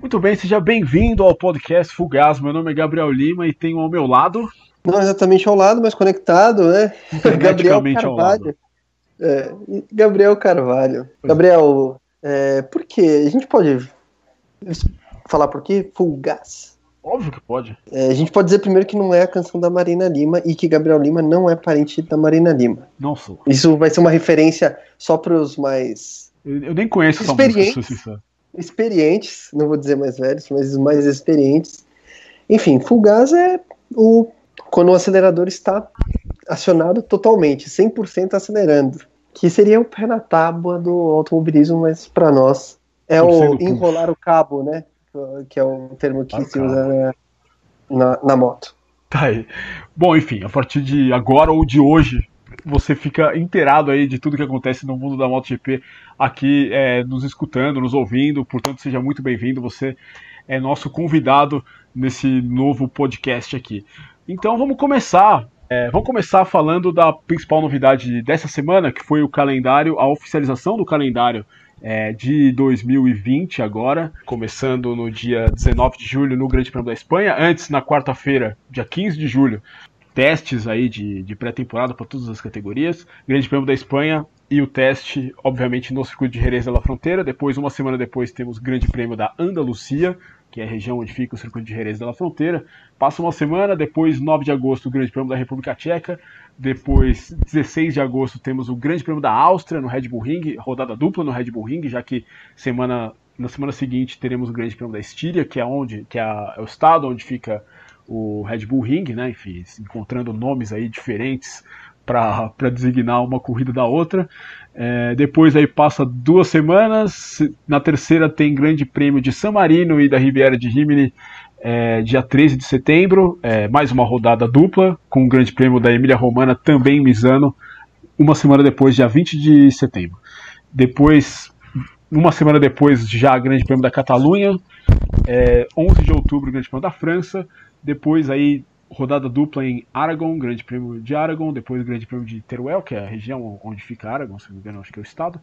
Muito bem, seja bem-vindo ao podcast Fugaz. Meu nome é Gabriel Lima e tenho ao meu lado. Não exatamente ao lado, mas conectado, né? Gabriel Carvalho. É, Gabriel Carvalho. Gabriel, é, por que? A gente pode falar por quê? Fugaz. Óbvio que pode. É, a gente pode dizer primeiro que não é a canção da Marina Lima e que Gabriel Lima não é parente da Marina Lima. Não sou. Isso vai ser uma referência só para os mais. Eu, eu, nem conheço essa música, experientes, não vou dizer mais velhos, mas mais experientes. Enfim, Fugaz é o quando o acelerador está acionado totalmente, 100% acelerando, que seria o pé na tábua do automobilismo, mas para nós é o enrolar o cabo, né? Que é o termo que se usa na, na moto. Tá aí. Bom, enfim, a partir de agora ou de hoje, você fica inteirado aí de tudo que acontece no mundo da MotoGP aqui, é, nos escutando, nos ouvindo. Portanto, seja muito bem-vindo. Você é nosso convidado nesse novo podcast aqui. Então, vamos começar. É, vamos começar falando da principal novidade dessa semana, que foi o calendário, a oficialização do calendário é, de 2020 agora, começando no dia 19 de julho no Grande Prêmio da Espanha. Antes, na quarta-feira, dia 15 de julho, testes aí de, de pré-temporada para todas as categorias. Grande Prêmio da Espanha e o teste, obviamente, no circuito de Jerez da Fronteira. Depois, uma semana depois, temos o Grande Prêmio da Andalucia, que é a região onde fica o circuito de Jerez da Fronteira. Passa uma semana, depois, 9 de agosto, o Grande Prêmio da República Tcheca. Depois, 16 de agosto, temos o Grande Prêmio da Áustria no Red Bull Ring, rodada dupla no Red Bull Ring, já que semana, na semana seguinte teremos o Grande Prêmio da Estíria, que é onde, que é, é o estado onde fica o Red Bull Ring, né? Enfim, encontrando nomes aí diferentes para designar uma corrida da outra. É, depois aí passa duas semanas. Na terceira tem Grande Prêmio de San Marino e da Riviera de Rimini, é, dia 13 de setembro. É, mais uma rodada dupla com o Grande Prêmio da Emília Romana também em Misano, uma semana depois, dia 20 de setembro. Depois, uma semana depois, já Grande Prêmio da Catalunha. 11 de outubro, Grande Prêmio da França. Depois aí rodada dupla em Aragon, Grande Prêmio de Aragon, depois o Grande Prêmio de Teruel, que é a região onde fica Aragon, se não me engano, acho que é o estado.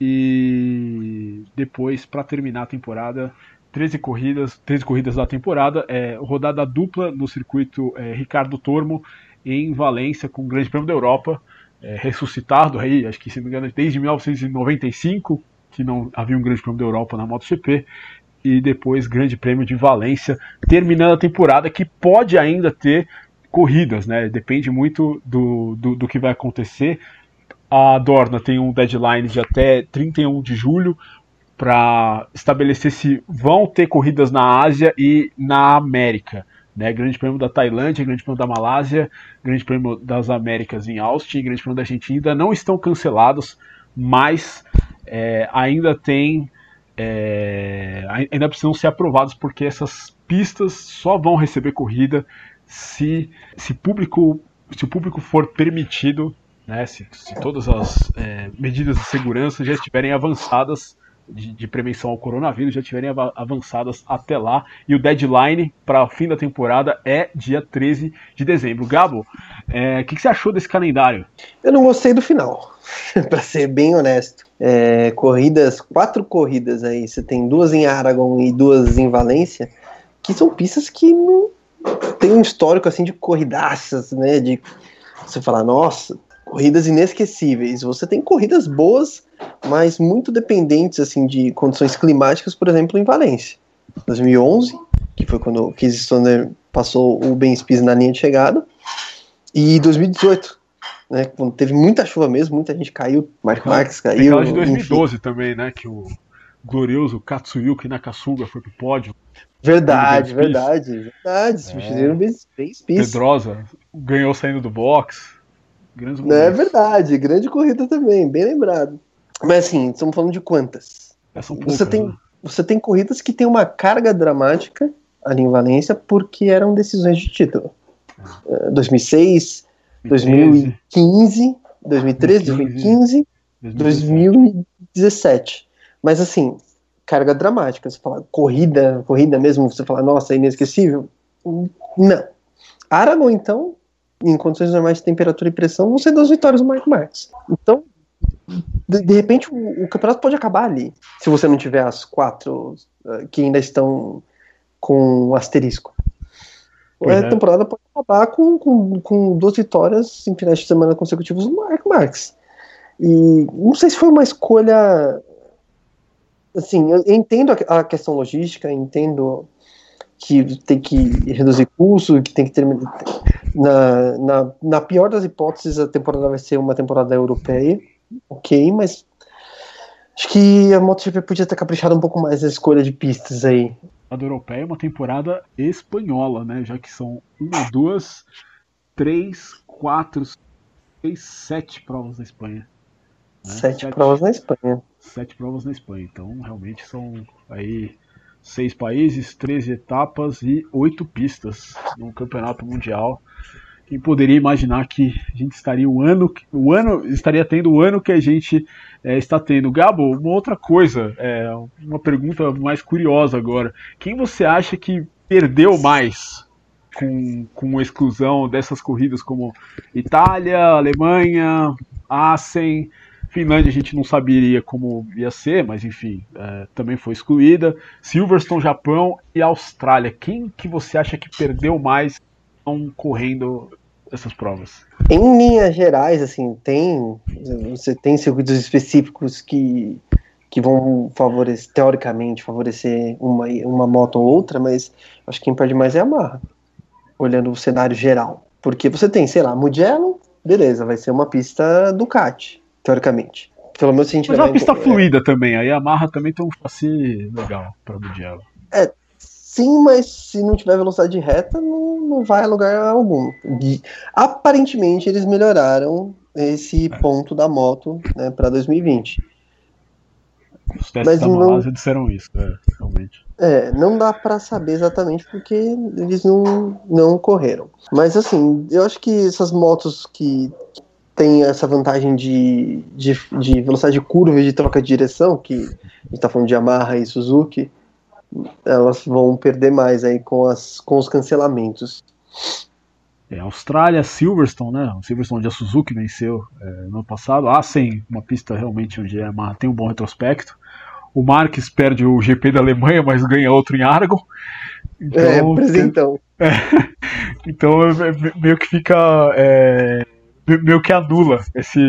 E depois, para terminar a temporada, 13 corridas, 13 corridas da temporada, é, rodada dupla no circuito é, Ricardo Tormo em Valência, com o Grande Prêmio da Europa, é, ressuscitado aí, acho que se não me engano, desde 1995, que não havia um Grande Prêmio da Europa na MotoGP, e depois Grande Prêmio de Valência, terminando a temporada que pode ainda ter corridas, né? Depende muito do, do, do que vai acontecer. A Dorna tem um deadline de até 31 de julho para estabelecer se vão ter corridas na Ásia e na América. Né? Grande Prêmio da Tailândia, Grande Prêmio da Malásia, Grande Prêmio das Américas em Austin, Grande Prêmio da Argentina ainda não estão cancelados, mas é, ainda tem é, ainda precisam ser aprovados porque essas pistas só vão receber corrida se, se, público, se o público for permitido, né, se, se todas as é, medidas de segurança já estiverem avançadas de, de, prevenção ao coronavírus já estiverem avançadas até lá. E o deadline para o fim da temporada é dia 13 de dezembro. Gabo, o é, que, que, você achou desse calendário? Eu não gostei do final, para ser bem honesto é, corridas, quatro corridas aí, você tem duas em Aragon e duas em Valência, que são pistas que não tem um histórico assim de corridaças, né? De você falar, nossa, corridas inesquecíveis. Você tem corridas boas, mas muito dependentes assim de condições climáticas, por exemplo, em Valência. 2011, que foi quando o Keith Stoner passou o Ben Spies na linha de chegada, e 2018, né? Quando teve muita chuva mesmo, muita gente caiu, Mark Marques caiu. Tem de 2012 enfim. também, né? Que o glorioso Katsuyuki Nakasuga foi pro pódio. Verdade, verdade, verdade. Substituíram é. bem, bem Pedrosa ganhou saindo do box. É verdade, grande corrida também, bem lembrado. Mas assim, estamos falando de quantas? É, poucas, você, tem, né? você tem corridas que tem uma carga dramática ali em Valência porque eram decisões de título. É. 2006, 2015, 2013, 2015, 2017. Mas assim, carga dramática. Você fala corrida, corrida mesmo, você fala, nossa, é inesquecível? Não. Aragon, então, em condições normais de temperatura e pressão, vão ser duas vitórias do Marco Marques. Então, de, de repente o, o, campeonato pode acabar ali, se você não tiver as quatro uh, que ainda estão com asterisco. A é. temporada pode acabar com, com, com duas vitórias em finais de semana consecutivos do Mark Marx. E não sei se foi uma escolha. Assim, eu entendo a, a questão logística, entendo que tem que reduzir custo, que tem que terminar. Na, na, na pior das hipóteses, a temporada vai ser uma temporada europeia, ok, mas acho que a MotoGP podia ter caprichado um pouco mais na escolha de pistas aí. A do europeia é uma temporada espanhola, né? Já que são uma, duas, três, quatro, seis, sete provas na Espanha. Né? Sete, sete provas na Espanha. Sete provas na Espanha. Então, realmente são aí seis países, 13 etapas e oito pistas no campeonato mundial. Quem poderia imaginar que a gente estaria o ano, o ano estaria tendo o ano que a gente é, está tendo? Gabo, uma outra coisa, é, uma pergunta mais curiosa agora. Quem você acha que perdeu mais com, com a exclusão dessas corridas como Itália, Alemanha, Assen, Finlândia a gente não saberia como ia ser, mas enfim, é, também foi excluída. Silverstone, Japão e Austrália. Quem que você acha que perdeu mais correndo essas provas? Em linhas gerais, assim, tem você tem circuitos específicos que que vão favorecer, teoricamente, favorecer uma, uma moto ou outra, mas acho que quem perde mais é a Marra, olhando o cenário geral. Porque você tem, sei lá, Mugello, beleza, vai ser uma pista Ducati teoricamente. Pelo menos se a gente Mas é uma pista fluida é... também, a Yamaha também tem um chassi legal para Mugello. É, sim, mas se não tiver velocidade reta, não, não vai a lugar algum. E, aparentemente eles melhoraram esse é. ponto da moto né, para 2020. Os testes mas da Malásia não... disseram isso, é, realmente. É, não dá para saber exatamente porque eles não, não correram. Mas assim, eu acho que essas motos que tem essa vantagem de, de, de velocidade de curva e de troca de direção, que a gente está falando de Yamaha e Suzuki, elas vão perder mais aí com, as, com os cancelamentos. É, Austrália, Silverstone, né? O Silverstone onde a Suzuki venceu é, no ano passado. Ah, sim, uma pista realmente onde Yamaha tem um bom retrospecto. O Marques perde o GP da Alemanha, mas ganha outro em Aragon. Então, é, presentão. É, então meio que fica é, meio que anula esse,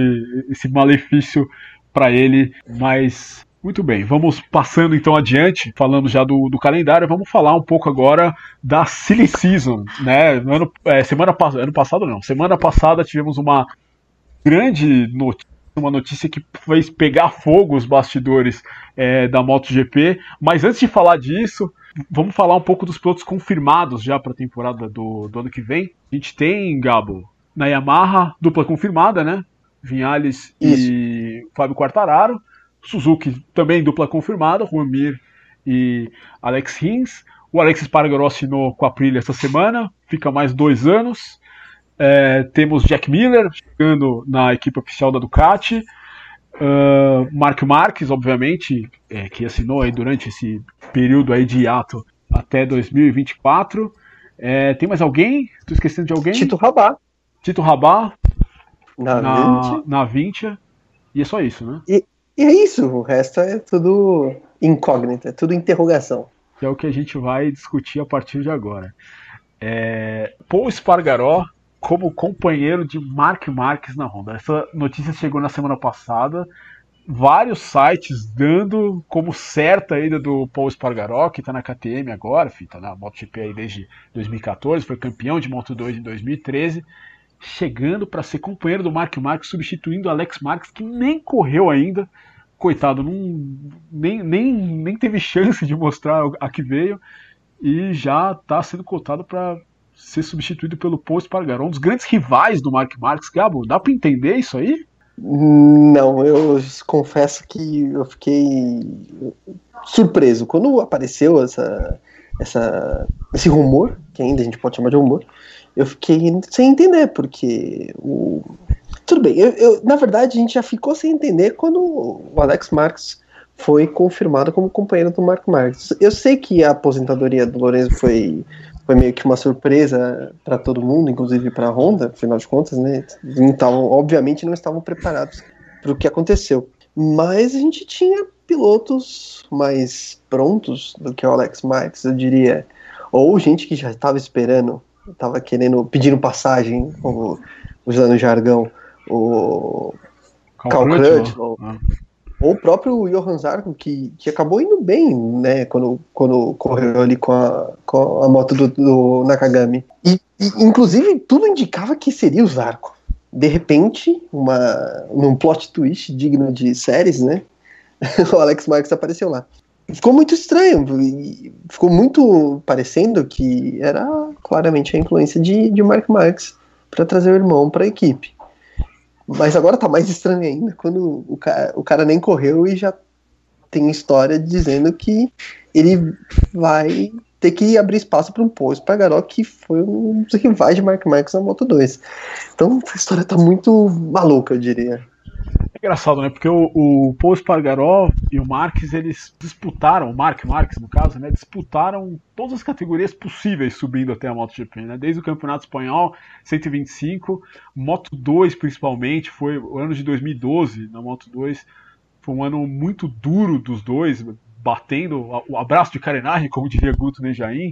esse malefício para ele, mas muito bem, vamos passando então adiante, falando já do, do, calendário, vamos falar um pouco agora da Silly Season, né? ano, é, semana ano passado não, semana passada tivemos uma grande notícia, uma notícia que fez pegar fogo os bastidores é, da MotoGP, mas antes de falar disso, vamos falar um pouco dos pilotos confirmados já para a temporada do, do ano que vem. A gente tem, Gabo, na Yamaha, dupla confirmada, né? Vinhales Isso. e Fábio Quartararo. Suzuki também dupla confirmada, Juan Mir e Alex Rins. O Alex Espargaró assinou com a Aprilia essa semana, fica mais dois anos. É, temos Jack Miller chegando na equipe oficial da Ducati. Uh, Mark Marques, obviamente, é, que assinou aí durante esse período aí de hiato até 2024. É, tem mais alguém? Estou esquecendo de alguém? Tito Rabá. Tito Rabá na, na 20. na 20. E é só isso, né? E, e, é isso, o resto é tudo incógnito, é tudo interrogação. Que é o que a gente vai discutir a partir de agora. É, Paul Spargaró como companheiro de Mark Marques na Honda. Essa notícia chegou na semana passada. Vários sites dando como certa a ida do Paul Spargaró, que está na KTM agora, está na MotoGP aí desde 2014, foi campeão de Moto 2 em 2013 chegando para ser companheiro do Mark Marques, substituindo Alex Marques, que nem correu ainda. Coitado, não, nem, nem, nem teve chance de mostrar a que veio e já está sendo cotado para ser substituído pelo Paul Espargaró, um dos grandes rivais do Mark Marques. Gabo, dá para entender isso aí? Não, eu confesso que eu fiquei surpreso. Quando apareceu essa, essa, esse rumor, que ainda a gente pode chamar de rumor, eu fiquei sem entender, porque o. Tudo bem, eu, eu, na verdade a gente já ficou sem entender quando o Alex Marques foi confirmado como companheiro do Mark Marques. Eu sei que a aposentadoria do Lourenço foi, foi meio que uma surpresa para todo mundo, inclusive para a Honda, afinal de contas, né? Então, obviamente não estavam preparados o que aconteceu. Mas a gente tinha pilotos mais prontos do que o Alex Marques, eu diria. Ou gente que já estava esperando, estava querendo, pedindo passagem, usando o jargão, o Cal Crutchlow. Ah. Ou o próprio Johan Zarco, que, que acabou indo bem, né, quando, quando correu ali com a, com a moto do, do Nakagami. E, e, inclusive, tudo indicava que seria o Zarco. De repente, uma, num plot twist digno de séries, né, o Alex Marques apareceu lá. Ficou muito estranho, ficou muito parecendo que era claramente a influência de, de Mark Marques para trazer o irmão para a equipe. Mas agora tá mais estranho ainda quando o cara, o cara nem correu e já tem história dizendo que ele vai ter que abrir espaço para um Paul Espargaró, que foi um dos rivais de Mark Marques na Moto 2. Então a história tá muito maluca, eu diria. É engraçado, né? Porque o, o Paul Espargaró e o Marques, eles disputaram, o Mark Marques, no caso, né? Disputaram todas as categorias possíveis subindo até a MotoGP, né? Desde o Campeonato Espanhol, 125, Moto 2 principalmente, foi o ano de 2012 na Moto 2, foi um ano muito duro dos dois, batendo o abraço de carenagem, como diria Guto Nejaim.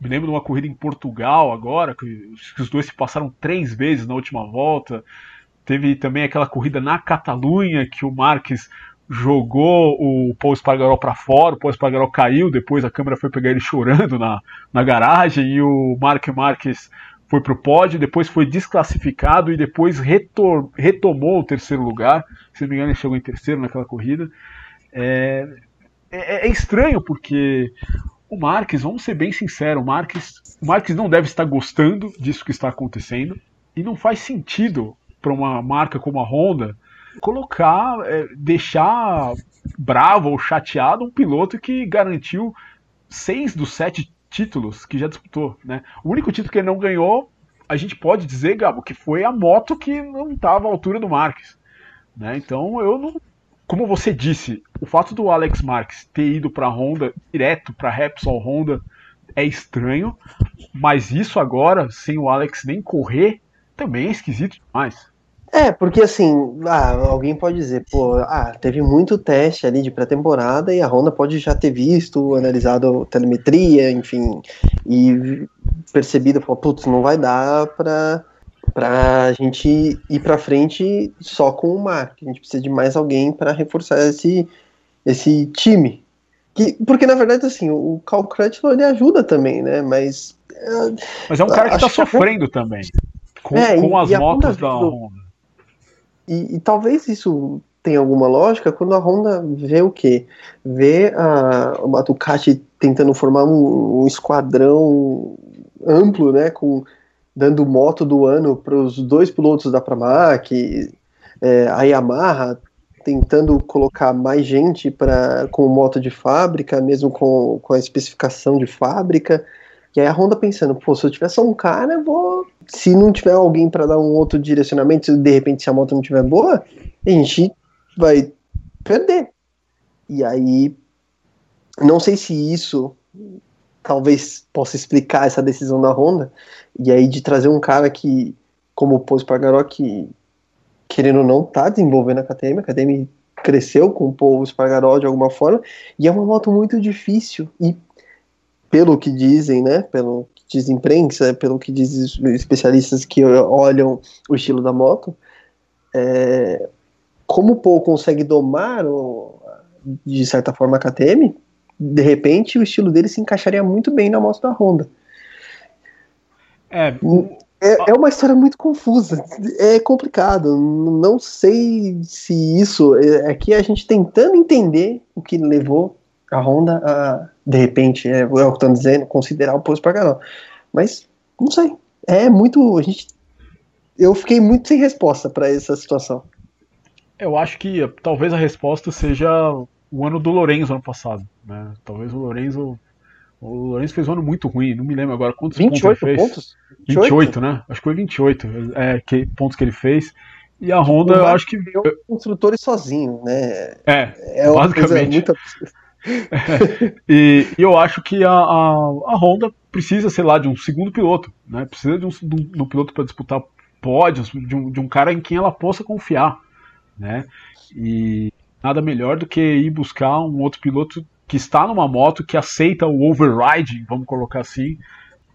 Me lembro de uma corrida em Portugal agora, que os dois se passaram três vezes na última volta. Teve também aquela corrida na Catalunha que o Marques jogou o Paul Espargaró para fora, o Paul Espargaró caiu, depois a câmera foi pegar ele chorando na, na garagem e o Mark Marques foi para o pódio, depois foi desclassificado e depois retor, retomou o terceiro lugar. Se não me engano, ele chegou em terceiro naquela corrida. É, é, é estranho porque o Marques, vamos ser bem sinceros, o Marques, o Marques não deve estar gostando disso que está acontecendo e não faz sentido para uma marca como a Honda colocar, é, deixar bravo ou chateado um piloto que garantiu seis dos sete títulos que já disputou, né? O único título que ele não ganhou, a gente pode dizer, Gabo, que foi a moto que não estava à altura do Marques, né? Então eu não, como você disse, o fato do Alex Marques ter ido para a Honda direto para Repsol Honda é estranho, mas isso agora sem o Alex nem correr também é esquisito demais. É, porque assim, ah, alguém pode dizer, pô, ah, teve muito teste ali de pré-temporada e a Honda pode já ter visto, analisado telemetria, enfim, e percebido, falou, putz, não vai dar pra, pra gente ir pra frente só com o Mark. A gente precisa de mais alguém para reforçar esse, esse time. Que, porque, na verdade, assim, o Cal Crutchlow, ele ajuda também, né, mas... Mas é um cara que tá sofrendo que... também com, é, com as motos da Honda. E, e, talvez isso tenha alguma lógica quando a Honda vê o quê? Vê a, a Ducati tentando formar um, um esquadrão amplo, né, com dando moto do ano para os dois pilotos da Pramac, é, a Yamaha tentando colocar mais gente para com moto de fábrica, mesmo com, com a especificação de fábrica. E aí a Honda pensando, pô, se eu tiver só um cara, eu vou. Se não tiver alguém para dar um outro direcionamento, se de repente se a moto não tiver boa, a gente vai perder. E aí, não sei se isso talvez possa explicar essa decisão da Honda, e aí de trazer um cara que, como o Paul Spargaró, que querendo ou não, tá desenvolvendo a KTM, a KTM cresceu com o Paul Spargaró de alguma forma, e é uma moto muito difícil, e pelo que dizem, né, pelo que diz imprensa, pelo que diz especialistas que olham o estilo da moto, é, como o Paul consegue domar, o, de certa forma, a KTM, de repente o estilo dele se encaixaria muito bem na moto da Honda. É, é, é, uma história muito confusa, é complicado. Não sei se isso. É que a gente tentando entender o que levou a Honda a de repente, é, é o que eu estou dizendo, considerar o posto para Mas, não sei. É muito. A gente, eu fiquei muito sem resposta para essa situação. Eu acho que talvez a resposta seja o ano do Lorenzo ano passado. Né? Talvez o Lorenzo. O Lourenço fez um ano muito ruim, não me lembro agora quantos 28 pontos ele fez. Pontos? 28? 28, né? Acho que foi 28 é, que, pontos que ele fez. E a Honda, eu acho que. construtores sozinho, né? É, é basicamente. Muito... e, e, eu acho que a, a, a, Honda precisa, sei lá, de um segundo piloto, né? Precisa de um, de um, piloto para disputar pódios, de um, de um cara em quem ela possa confiar. né? E nada melhor do que ir buscar um outro piloto que está numa moto que aceita o overriding, vamos colocar assim,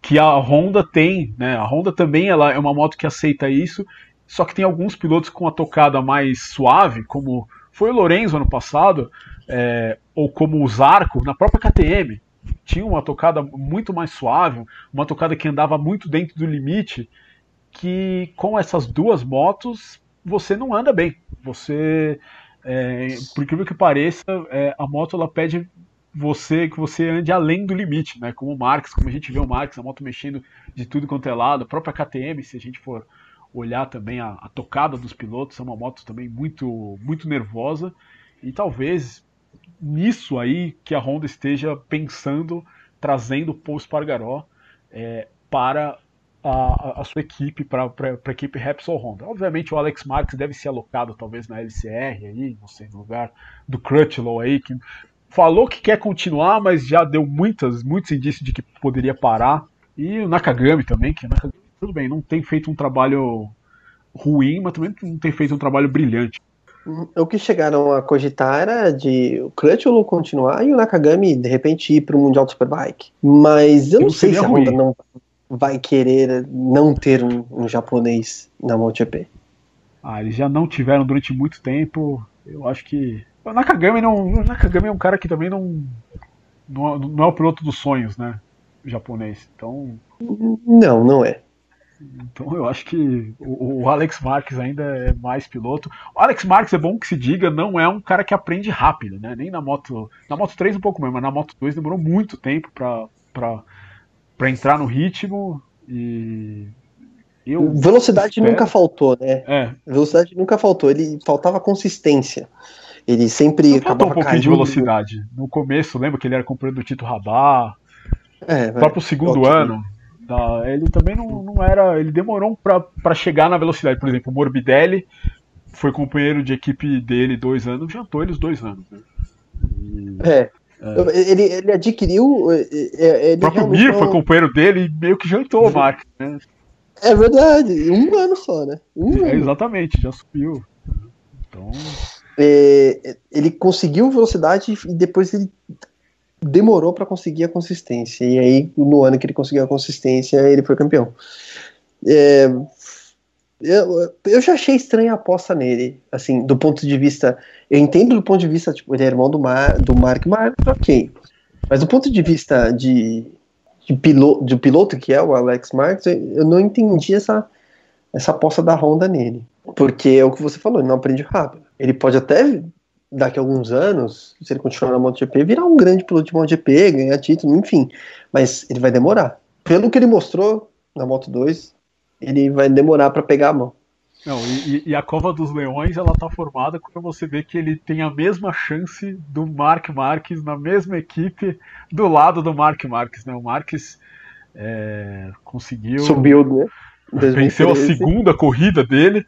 que a Honda tem, né? A Honda também ela é uma moto que aceita isso, só que tem alguns pilotos com a tocada mais suave, como foi o Lorenzo ano passado, é, ou como o Zarco na própria KTM, tinha uma tocada muito mais suave, uma tocada que andava muito dentro do limite, que com essas duas motos você não anda bem. Você, é, por incrível que pareça, é, a moto ela pede você que você ande além do limite, né? Como o Marx, como a gente vê o Marx, a moto mexendo de tudo quanto é lado, a própria KTM, se a gente for olhar também a, a tocada dos pilotos, é uma moto também muito muito nervosa e talvez nisso aí que a Honda esteja pensando, trazendo o Paul Spargaró é, para a, a, sua equipe, para a equipe Repsol Honda. Obviamente o Alex Marques deve ser alocado talvez na LCR aí, não sei, no lugar do Crutchlow aí, que falou que quer continuar, mas já deu muitas, muitos indícios de que poderia parar. E o Nakagami também, que Nakagami, tudo bem, não tem feito um trabalho ruim, mas também não tem feito um trabalho brilhante. O que chegaram a cogitar era de o Crutchlow continuar e o Nakagami de repente ir para o Mundial Superbike. Mas eu não, não sei se a Honda não vai querer não ter um, um japonês na MotoGP. Ah, eles já não tiveram durante muito tempo. Eu acho que o Nakagami não, o Nakagami é um cara que também não não, não é o piloto dos sonhos, né? japonês. Então não, não é. Então eu acho que o, o, Alex Marques ainda é mais piloto. O Alex Marques é bom que se diga, não é um cara que aprende rápido, né? Nem na moto. Na moto 3 um pouco mais, mas na moto 2 demorou muito tempo para entrar no ritmo e. Eu Velocidade espero. nunca faltou, né? É. Velocidade nunca faltou, ele faltava consistência. Ele sempre acabava um pouquinho caindo. de velocidade. No começo, lembra que ele era companheiro do Tito Rabá. É, o próprio segundo ano, Tá? Ele também não, não era. Ele demorou para chegar na velocidade. Por exemplo, o Morbidelli foi companheiro de equipe dele dois anos, jantou ele os dois anos. Né? E, é. é. Ele, ele adquiriu. Ele o próprio Mir não... foi companheiro dele e meio que jantou o Mark. Né? É verdade, um ano só, né? Um é, exatamente, já subiu. Então. É, ele conseguiu velocidade e depois ele demorou para conseguir a consistência. E aí, no ano que ele conseguiu a consistência, ele foi campeão. É, eu, eu já achei estranha a aposta nele, assim, do ponto de vista. Eu entendo do ponto de vista, tipo, ele é irmão do, Mar, do Mark Marques, ok. Mas do ponto de vista de, de, piloto, de piloto que é o Alex Marques, eu não entendi essa, essa aposta da Honda nele. Porque é o que você falou, ele não aprende rápido. Ele pode até daqui a alguns anos, se ele continuar na MotoGP, virar um grande piloto de MotoGP, ganhar título, enfim. Mas ele vai demorar. Pelo que ele mostrou na Moto 2, ele vai demorar para pegar a mão. Não, e, e, a Cova dos Leões ela tá formada quando você vê que ele tem a mesma chance do Mark Marques na mesma equipe do lado do Mark Marques, né? O Marques é, conseguiu subiu, né? Venceu a segunda corrida dele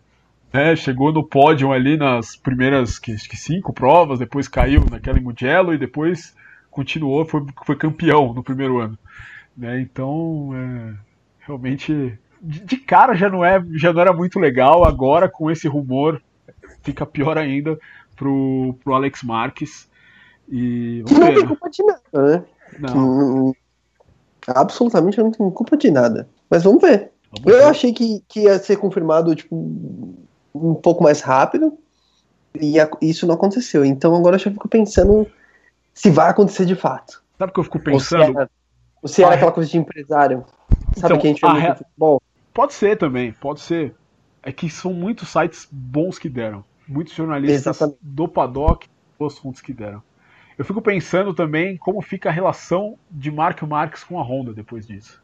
né, chegou no pódio ali nas primeiras que, que cinco provas, depois caiu naquela em Mugello e depois continuou, foi, foi campeão no primeiro ano. Né, então, é, realmente, de, de, cara já não, é, já não era muito legal, agora com esse rumor fica pior ainda pro, pro Alex Marques. E, que não tem culpa de nada, né? Não. absolutamente não tem culpa de nada. Mas vamos ver. Vamos eu ver. achei que, que ia ser confirmado, tipo, um pouco mais rápido e a, isso não aconteceu. Então agora eu já fico pensando se vai acontecer de fato. Sabe o que eu fico pensando? Ou se era, era aquela coisa de empresário. Sabe então, que a gente vê re... futebol? Pode ser também, pode ser. É que são muitos sites bons que deram. Muitos jornalistas Exatamente. do paddock, os fontes que deram. Eu fico pensando também como fica a relação de Mark Marques com a Honda depois disso.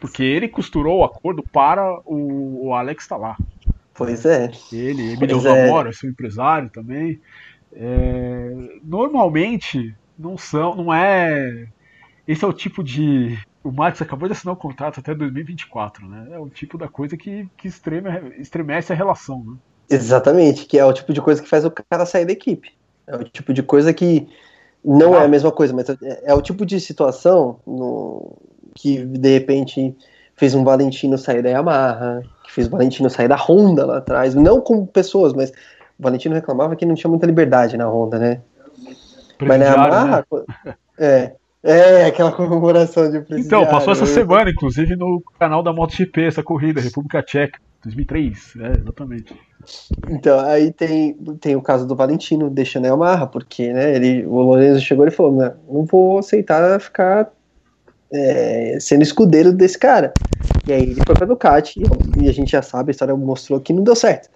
Porque ele costurou o acordo para o, o Alex estar tá lá. Pois é. Ele, Emílio Zamora, é. seu empresário também. É, normalmente não são, não é. Esse é o tipo de. O Marcos acabou de assinar o um contrato até 2024, né? É o tipo da coisa que, que estreme, estremece a relação, né? Exatamente, que é o tipo de coisa que faz o cara sair da equipe. É o tipo de coisa que não é a mesma coisa, mas é, é o tipo de situação no, que de repente fez um Valentino sair da Yamaha, fez o Valentino sair da Honda lá atrás, não como pessoas, mas Valentino reclamava que não tinha muita liberdade na Honda, né? Mas na Yamaha, né? é, é, aquela comemoração de Então, passou essa semana, inclusive, no canal da MotoGP, essa corrida, República Tcheca, 2003, é, exatamente. Então, aí tem, tem o caso do Valentino deixando a Yamaha, porque né, ele, o Lorenzo chegou e falou: não, não vou aceitar ficar é, sendo escudeiro desse cara. E aí ele foi pra Ducati, e a gente já sabe, a história mostrou que não deu certo.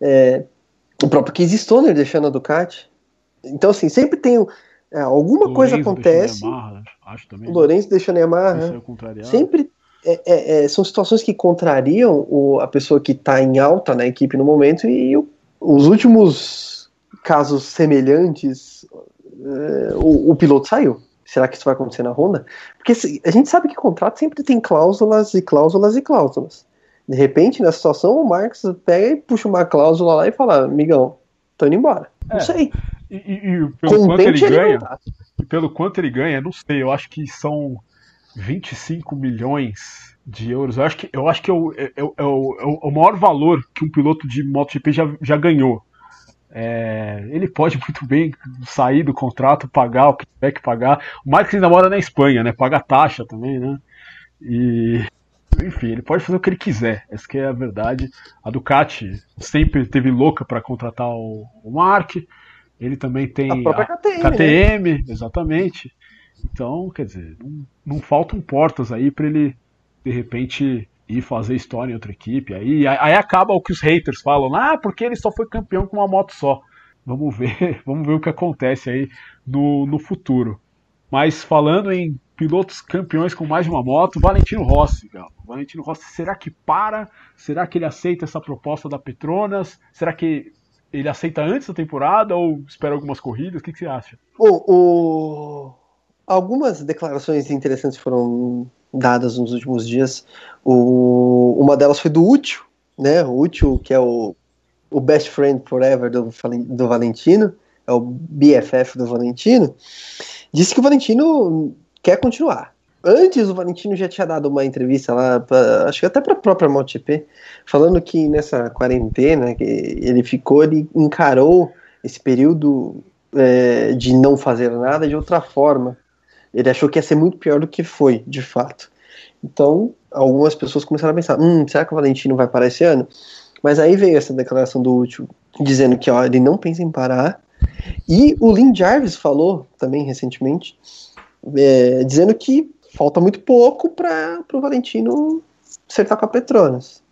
É, o próprio Casey Stoner deixando a Ducati. Então, assim, sempre tem é, alguma coisa acontece. Yamaha, acho também. O Lourenço deixando a Yamaha. Sempre é, é, é, são situações que contrariam o, a pessoa que está em alta na equipe no momento e o, os últimos casos semelhantes, é, o, o, piloto saiu. Será que isso vai acontecer na Honda? Porque a gente sabe que contrato sempre tem cláusulas e cláusulas e cláusulas. De repente, na situação, o Marcos pega e puxa uma cláusula lá e fala: amigão, tô indo embora. Não é. sei. E, e, e pelo quanto ele ganha, e pelo quanto ele ganha, não sei, eu acho que são 25 milhões de euros. Eu acho que, eu acho que é, o, é, é, o, é o maior valor que um piloto de MotoGP já, já ganhou. É, ele pode muito bem sair do contrato, pagar o que tiver que pagar. O Marcos ainda mora na Espanha, né? Paga taxa também, né? E enfim, ele pode fazer o que ele quiser. Essa que é a verdade. A Ducati sempre teve louca para contratar o, o Mark. Ele também tem a própria a KTM, KTM né? exatamente. Então, quer dizer, não, não faltam portas aí para ele de repente ir fazer história em outra equipe. Aí, aí acaba o que os haters falam, ah, porque ele só foi campeão com uma moto só. Vamos ver, vamos ver o que acontece aí no, no futuro. Mas falando em pilotos campeões com mais de uma moto, Valentino Rossi, Galo. Valentino Rossi, será que para? Será que ele aceita essa proposta da Petronas? Será que ele aceita antes da temporada ou espera algumas corridas? O que, que você acha? O, o... Algumas declarações interessantes foram dadas nos últimos dias. O... Uma delas foi do Útil, né? O Útil, que é o, o best friend forever do, do Valentino, é o BFF do Valentino, disse que o Valentino quer continuar. Antes o Valentino já tinha dado uma entrevista lá, pra, acho que até para a própria MotoGP, falando que nessa quarentena que ele ficou, ele encarou esse período é, de não fazer nada de outra forma. Ele achou que ia ser muito pior do que foi, de fato. Então, algumas pessoas começaram a pensar: hum, será que o Valentino vai parar esse ano? Mas aí veio essa declaração do último, dizendo que ó, ele não pensa em parar. E o Lin Jarvis falou também recentemente, é, dizendo que falta muito pouco para o Valentino acertar com a Petronas.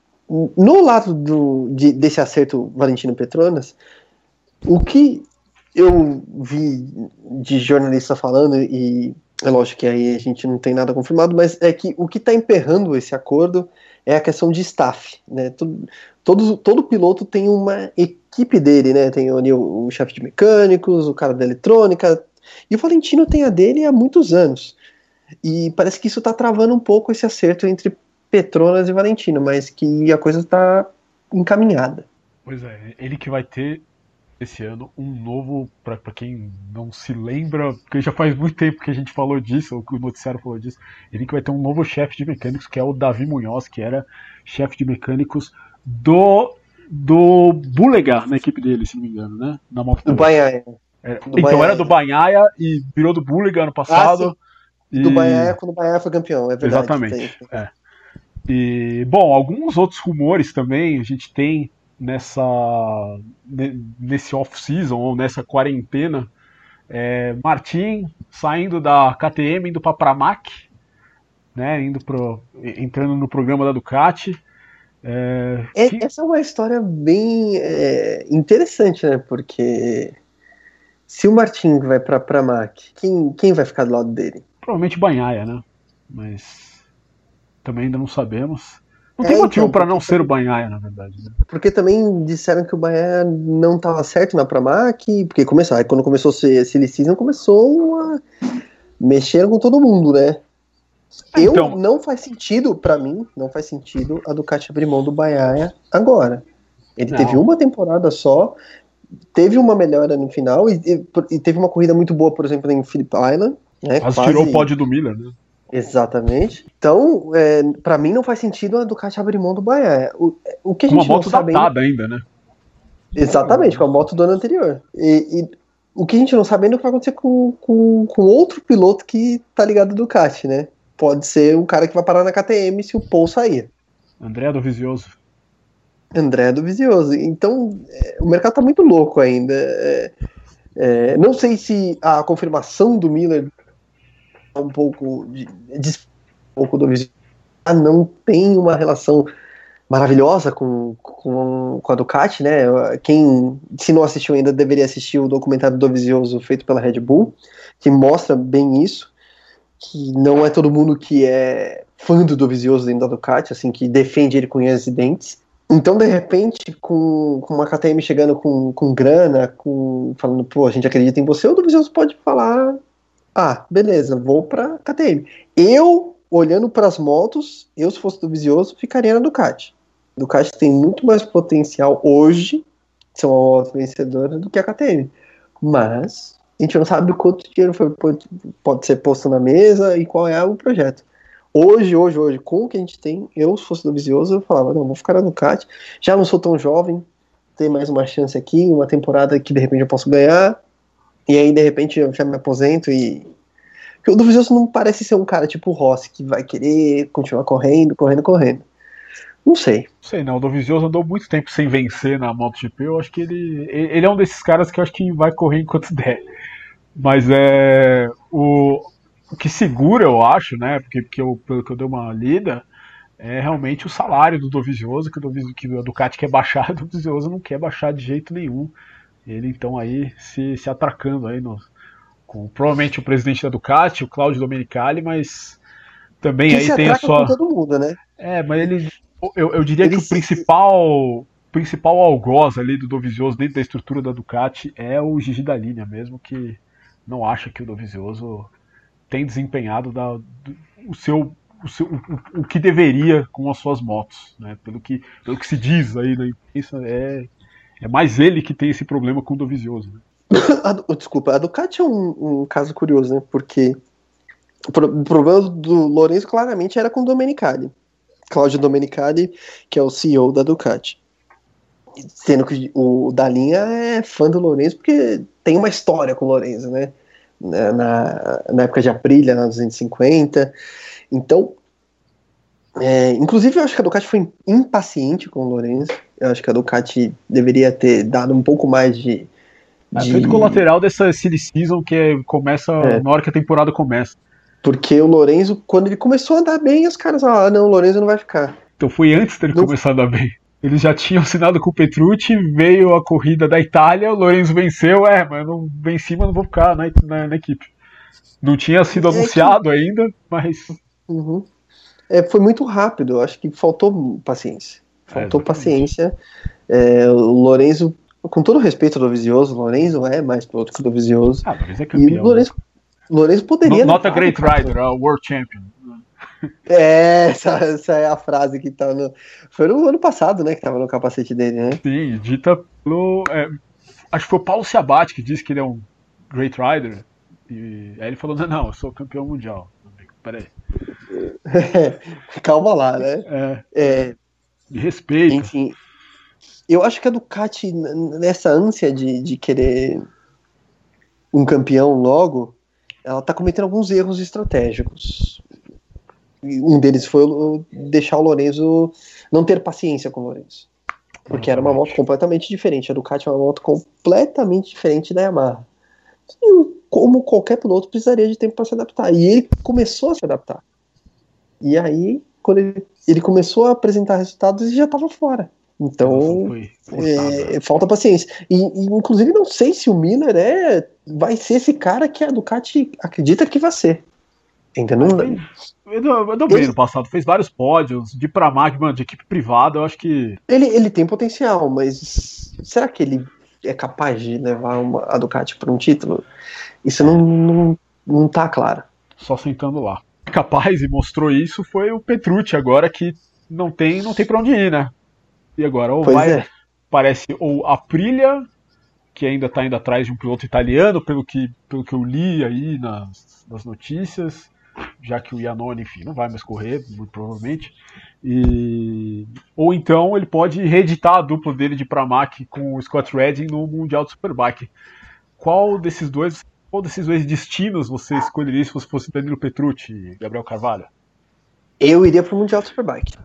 No lado do, de, desse acerto Valentino-Petronas, o que eu vi de jornalista falando, e é lógico que aí a gente não tem nada confirmado, mas é que o que está emperrando esse acordo é a questão de staff. Né? Todo, todo, todo piloto tem uma equipe dele, né? Tem o, o chefe de mecânicos, o cara da eletrônica, e o Valentino tem a dele há muitos anos. E parece que isso está travando um pouco esse acerto entre Petronas e Valentino, mas que a coisa está encaminhada. Pois é, ele que vai ter esse ano um novo, para quem não se lembra, porque já faz muito tempo que a gente falou disso, ou que o noticiário falou disso, ele que vai ter um novo chefe de mecânicos, que é o Davi Munhoz, que era chefe de mecânicos do do Bulega na equipe dele, se não me engano, né? Na moto do Banhaia. É, então Banhaia. era do Banhaia e virou do Bulega ano passado. Ah, e... Do Bahia quando o Bahia foi campeão, é verdade. Exatamente. É. E, bom, alguns outros rumores também a gente tem nessa nesse off-season ou nessa quarentena. É, Martin saindo da KTM, indo para Pramac, né, indo pro, entrando no programa da Ducati. É, é, que... Essa é uma história bem é, interessante, né? Porque se o Martin vai para Pramac, quem, quem vai ficar do lado dele? Provavelmente Banhaia, né? Mas também ainda não sabemos. Não tem é, motivo então, para não ser o Banhaia, na verdade. Né? Porque também disseram que o Banhaia não estava certo na Pramac, porque começou, aí quando começou esse Season, começou a mexer com todo mundo, né? Eu então, não faz sentido, para mim, não faz sentido a Ducati abrir mão do Banhaia agora. Ele não. teve uma temporada só, teve uma melhora no final e, e, teve uma corrida muito boa, por exemplo, em Phillip Island, né, quase, quase tirou o pódio do Miller, né? Exatamente. Então, é, para mim não faz sentido a Ducati abrir mão do Bahia. O, o que a gente Uma moto datada ainda, né? Exatamente, com a moto do ano anterior. E, e o que a gente não sabe ainda é o que vai acontecer com, com, com outro piloto que tá ligado do Ducati, né? Pode ser um cara que vai parar na KTM se o Paul sair. André do Visioso. André do Visioso. Então, é, o mercado tá muito louco ainda. É, é, não sei se a confirmação do Miller é um pouco de, de um pouco do Visioso não tem uma relação maravilhosa com, com, com a Ducati, né? Quem, se não assistiu ainda, deveria assistir o documentário do Visioso feito pela Red Bull, que mostra bem isso, que não é todo mundo que é fã do Dovizioso dentro da Ducati, assim, que defende ele com unhas e dentes. Então, de repente, com, com uma KTM chegando com, com grana, com, falando, pô, a gente acredita em você, o Dovizioso pode falar, ah, beleza, vou pra KTM. Eu, olhando para as motos, eu, se fosse do Vizioso, ficaria na Ducati. Ducati tem muito mais potencial hoje, ser uma moto vencedora, do que a KTM. Mas, a gente não sabe quanto dinheiro foi, pode, pode ser posto na mesa e qual é o projeto. Hoje, hoje, hoje, com o que a gente tem, eu, se fosse do Vizioso, eu falava, não, vou ficar na Ducati, já não sou tão jovem, tem mais uma chance aqui, uma temporada que de repente eu posso ganhar, e aí de repente eu já me aposento e... Porque o do Vizioso não parece ser um cara tipo o Rossi, que vai querer continuar correndo, correndo, correndo. Não sei. Sei não, o Dovizioso andou muito tempo sem vencer na MotoGP, eu acho que ele, ele é um desses caras que eu acho que vai correr enquanto der. Mas é... O, o que segura, eu acho, né? Porque, porque eu, pelo que eu dei uma lida, é realmente o salário do Dovizioso, que o, Dovizioso, que o Ducati quer baixar, o Dovizioso não quer baixar de jeito nenhum. Ele então aí se, se atracando aí no, com provavelmente o presidente da Ducati, o Claudio Domenicali, mas também que aí tem a sua. todo mundo, né? É, mas ele. Eu, eu diria ele que o principal principal algoz ali do Dovizioso dentro da estrutura da Ducati é o Gigi da linha mesmo, que não acha que o Dovizioso tem desempenhado da, do, o seu o, seu, o, o, que deveria com as suas motos, né? Pelo que, pelo que se diz aí na imprensa, é, é mais ele que tem esse problema com o Dovizioso. Né? a, desculpa, a Ducati é um, um, caso curioso, né? Porque o, problema do Lourenço claramente era com o Domenicali. Claudio Domenicali, que é o CEO da Ducati. Sendo que o Dalinha é fã do Lourenço porque tem uma história com o Lourenço? Né, na, na época de Aprilia, na 250. Então, é, inclusive, eu acho que a Ducati foi impaciente com o Lourenço. Eu acho que a Ducati deveria ter dado um pouco mais de. É, de... Efeito colateral dessa silly season que é, começa é. na hora que a temporada começa. Porque o Lourenço, quando ele começou a andar bem, os caras falaram: ah, não, o Lourenço não vai ficar. Então foi antes dele não... começar a andar bem. Eles já tinham assinado com o Petrucci, veio a corrida da Itália, o Lourenço venceu, é, mas eu não venci, mas não vou ficar na, na, na equipe. Não tinha sido é anunciado que... ainda, mas. Uhum. É, foi muito rápido, acho que faltou paciência. Faltou é, paciência. É, o Lourenço, com todo o respeito do Vizioso, o Lourenço é mais piloto que o do Vizioso. Ah, mas é campeão. E o Lourenço, né? Lourenço poderia. Not a great rider, a world champion. É, essa, essa, é a frase que tá no. Foi no ano passado, né? Que tava no capacete dele, né? Sim, dita pelo. É, acho que foi o Paulo Ciabatti que disse que ele é um Great Rider. E aí ele falou: não, não, eu sou campeão mundial. Peraí. É, calma lá, né? É. é de respeito. Enfim, eu acho que a Ducati, nessa ânsia de, de querer um campeão logo, ela tá cometendo alguns erros estratégicos um deles foi deixar o Lorenzo não ter paciência com o Lorenzo. Porque era uma moto completamente diferente. A Ducati é uma moto completamente diferente da Yamaha. E como qualquer piloto precisaria de tempo para se adaptar. E ele começou a se adaptar. E aí, quando ele, ele começou a apresentar resultados, ele já estava fora. Então, é, falta paciência. E, e, inclusive, não sei se o Miller é, vai ser esse cara que a Ducati acredita que vai ser. Entendeu? Eu bem no passado, fez vários pódios de Pramag, de equipe privada, eu acho que. Ele, ele tem potencial, mas será que ele é capaz de levar uma, a Ducati para um título? Isso não, não, não tá claro. Só sentando lá. Capaz e mostrou isso foi o Petrucci agora que não tem, não tem para onde ir, né? E agora ou pois vai, é. parece ou a Prilha, que ainda está indo atrás de um piloto italiano, pelo que, pelo que eu li aí nas, nas notícias já que o Yanone, enfim, não vai mais correr, muito provavelmente. E... Ou então ele pode reeditar a dupla dele de Pramac com o Scott Redding no Mundial de Superbike. Qual desses dois, qual desses dois destinos você escolheria se você fosse Danilo Petrucci e Gabriel Carvalho? Eu iria para o Mundial de Superbike,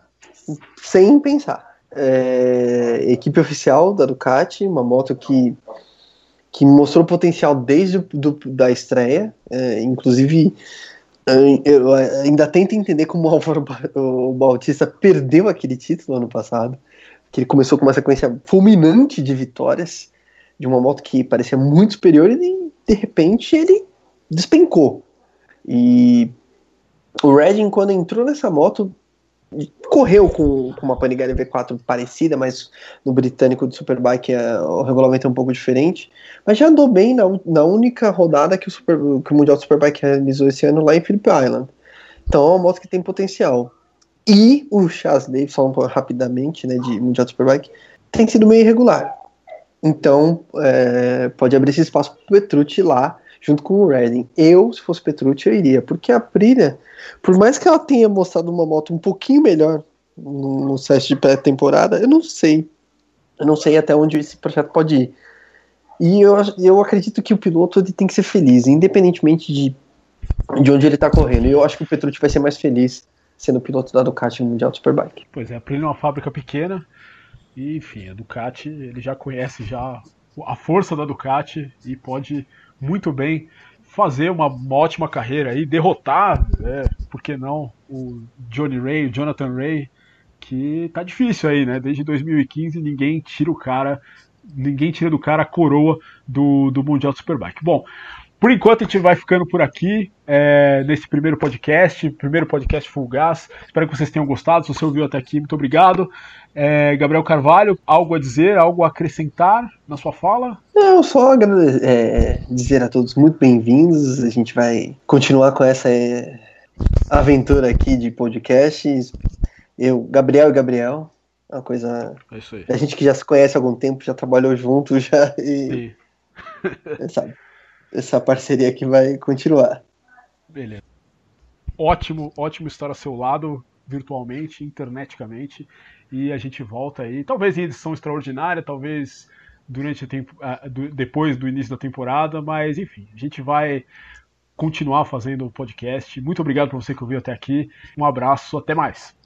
sem pensar. É, equipe oficial da Ducati, uma moto que, que mostrou potencial desde do, da estreia, é, inclusive eu ainda tento entender como o Álvaro Bautista perdeu aquele título ano passado, que ele começou com uma sequência fulminante de vitórias, de uma moto que parecia muito superior e de repente ele despencou. E o Redding, quando entrou nessa moto, correu com, com uma Panigale V4 parecida, mas no britânico de Superbike é, o regulamento é um pouco diferente. Mas já andou bem na, na única rodada que o, Super, que o Mundial de Superbike realizou esse ano lá em Phillip Island. Então é uma moto que tem potencial. E o Chas Davis, um rapidamente, né, de Mundial de Superbike, tem sido meio irregular. Então é, pode abrir esse espaço para o Petrucci lá junto com o Redding. Eu, se fosse Petrucci, eu iria, porque a Aprilia, por mais que ela tenha mostrado uma moto um pouquinho melhor no, no de pré-temporada, eu não sei. Eu não sei até onde esse projeto pode ir. E eu, eu acredito que o piloto ele tem que ser feliz, independentemente de, de onde ele está correndo. E eu acho que o Petrucci vai ser mais feliz sendo piloto da Ducati no Mundial Superbike. Pois é, a Aprilia é uma fábrica pequena, e enfim, a Ducati ele já conhece já a força da Ducati e pode muito bem fazer uma, uma ótima carreira aí, derrotar, é, por que não, o Johnny Ray, o Jonathan Ray, que tá difícil aí, né? Desde 2015 ninguém tira o cara, ninguém tira do cara a coroa do, do Mundial Superbike. Bom, por enquanto a gente vai ficando por aqui é, nesse primeiro podcast, primeiro podcast Full Gas. Espero que vocês tenham gostado. Se você ouviu até aqui, muito obrigado. É, Gabriel Carvalho, algo a dizer, algo a acrescentar na sua fala? Não, só é, dizer a todos muito bem-vindos. A gente vai continuar com essa é, aventura aqui de podcast. Eu, Gabriel e Gabriel, uma coisa. É isso aí. A gente que já se conhece há algum tempo, já trabalhou junto, já. E, sabe? Essa parceria que vai continuar. Beleza. Ótimo, ótimo estar ao seu lado virtualmente, interneticamente, e a gente volta aí, talvez em edição extraordinária, talvez durante tempo, depois do início da temporada, mas enfim, a gente vai continuar fazendo o podcast. Muito obrigado por você que ouviu até aqui. Um abraço, até mais.